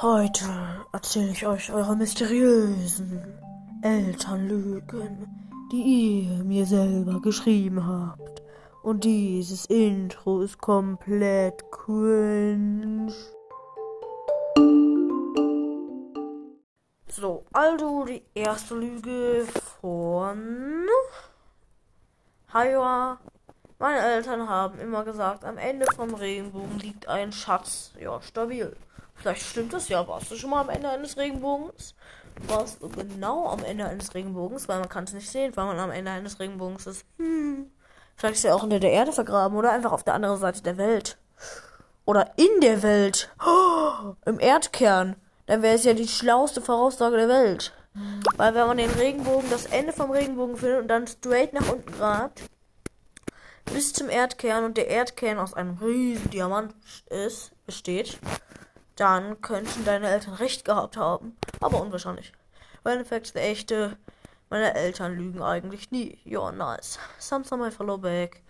Heute erzähle ich euch eure mysteriösen Elternlügen, die ihr mir selber geschrieben habt. Und dieses Intro ist komplett cringe. So, also die erste Lüge von Haiwa. Meine Eltern haben immer gesagt, am Ende vom Regenbogen liegt ein Schatz. Ja, stabil. Vielleicht stimmt das ja. Warst du schon mal am Ende eines Regenbogens? Warst du genau am Ende eines Regenbogens? Weil man kann es nicht sehen, weil man am Ende eines Regenbogens ist. Hm. Vielleicht ist er auch unter der Erde vergraben oder einfach auf der anderen Seite der Welt. Oder in der Welt. Oh, Im Erdkern. Dann wäre es ja die schlauste Voraussage der Welt. Weil wenn man den Regenbogen, das Ende vom Regenbogen findet und dann straight nach unten grabt, bis zum Erdkern und der Erdkern aus einem riesen Diamant ist, besteht, dann könnten deine Eltern recht gehabt haben. Aber unwahrscheinlich. Weil in fact der echte, meine Eltern lügen eigentlich nie. Ja, nice. Samsung my follow back.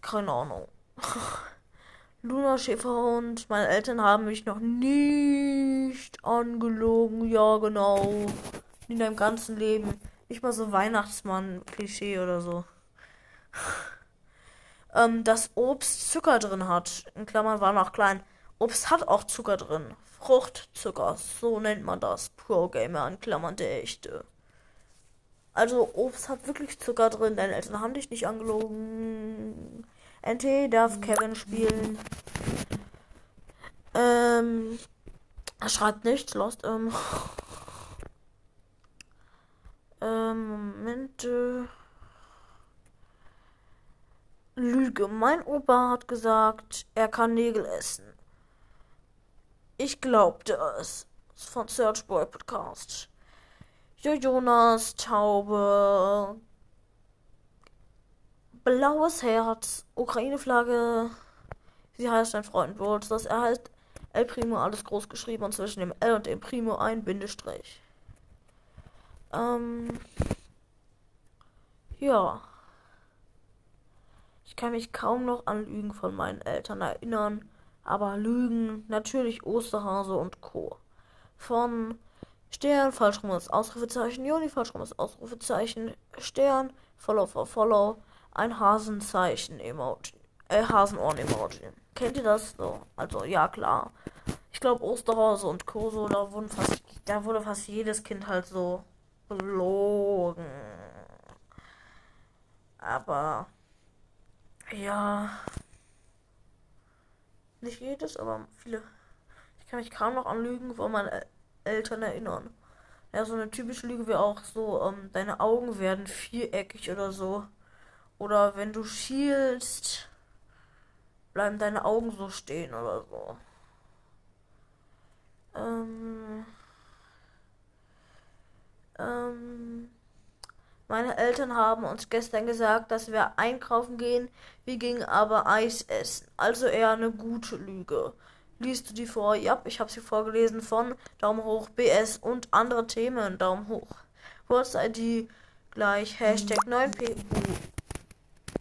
Keine Ahnung. Luna Schäferhund. Meine Eltern haben mich noch nicht angelogen. Ja, genau. In deinem ganzen Leben. Nicht mal so Weihnachtsmann-Klischee oder so. ähm, dass Obst Zucker drin hat. In Klammern war noch klein. Obst hat auch Zucker drin. Fruchtzucker, so nennt man das. Pro Gamer in Klammern der echte. Also Obst hat wirklich Zucker drin. Deine Eltern haben dich nicht angelogen. NT darf Kevin spielen. Ähm, er schreibt nichts, lost. Ähm, ähm Moment. Äh, Lüge. Mein Opa hat gesagt, er kann Nägel essen. Ich glaubte es. Von Search Boy Podcast. Jo Jonas, Taube. Blaues Herz. Ukraine-Flagge. Sie heißt ein Freund World. Das er heißt El Primo alles groß geschrieben und zwischen dem L und dem Primo ein Bindestrich. Ähm. Ja. Ich kann mich kaum noch an Lügen von meinen Eltern erinnern. Aber Lügen, natürlich Osterhase und Co. Von Stern, falschrummes Ausrufezeichen, Joni, falschrummes Ausrufezeichen, Stern, Follow for Follow, ein Hasenzeichen Emoji, äh, Hasenohren-Emoji. Kennt ihr das so? Also, ja, klar. Ich glaube, Osterhase und Co. So, da, wurden fast, da wurde fast jedes Kind halt so belogen. Aber, ja. Nicht jedes, aber viele. Ich kann mich kaum noch an Lügen von meinen Eltern erinnern. Ja, so eine typische Lüge wäre auch so, ähm, deine Augen werden viereckig oder so. Oder wenn du schielst, bleiben deine Augen so stehen oder so. Ähm. Meine Eltern haben uns gestern gesagt, dass wir einkaufen gehen, wir gingen aber Eis essen. Also eher eine gute Lüge. Liest du die vor? Ja, ich habe sie vorgelesen von Daumen hoch BS und andere Themen. Daumen hoch. Kurz-ID gleich Hashtag 9PU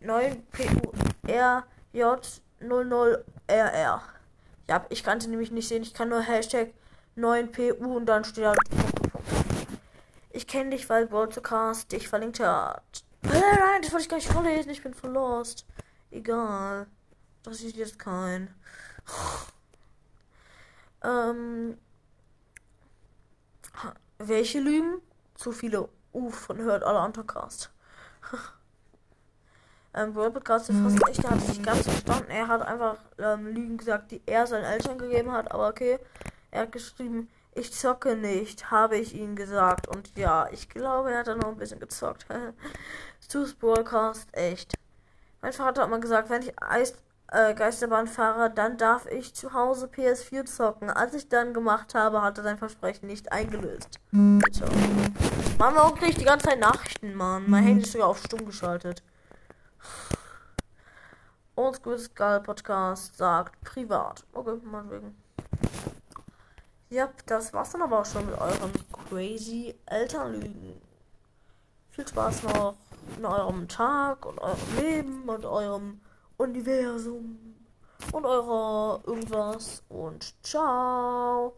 9PURJ00RR. Ja, ich kann sie nämlich nicht sehen. Ich kann nur Hashtag 9PU und dann steht da ich kenne dich, weil Broadcast dich verlinkt hat. Äh, nein, das wollte ich gar nicht vorlesen. Ich bin voll lost. Egal. Das ist jetzt kein. ähm. Welche Lügen? Zu viele. Uff, von hört alle Untercast. ähm, World Podcast ist fast echt, der hat sich ganz verstanden. Er hat einfach ähm, Lügen gesagt, die er seinen Eltern gegeben hat, aber okay. Er hat geschrieben, ich zocke nicht, habe ich ihm gesagt. Und ja, ich glaube, er hat dann noch ein bisschen gezockt. Stu's Broadcast, echt. Mein Vater hat mal gesagt, wenn ich Eis, äh, Geisterbahn fahre, dann darf ich zu Hause PS4 zocken. Als ich dann gemacht habe, hat er sein Versprechen nicht eingelöst. Bitte. Mann, warum kriege ich die ganze Zeit Nachrichten, Mann? Mein Handy ist sogar auf stumm geschaltet. Oldschool Skull Podcast sagt privat. Okay, meinetwegen. Ja, das war's dann aber auch schon mit euren crazy Elternlügen. Viel Spaß noch in eurem Tag und eurem Leben und eurem Universum. und eurer irgendwas und ciao.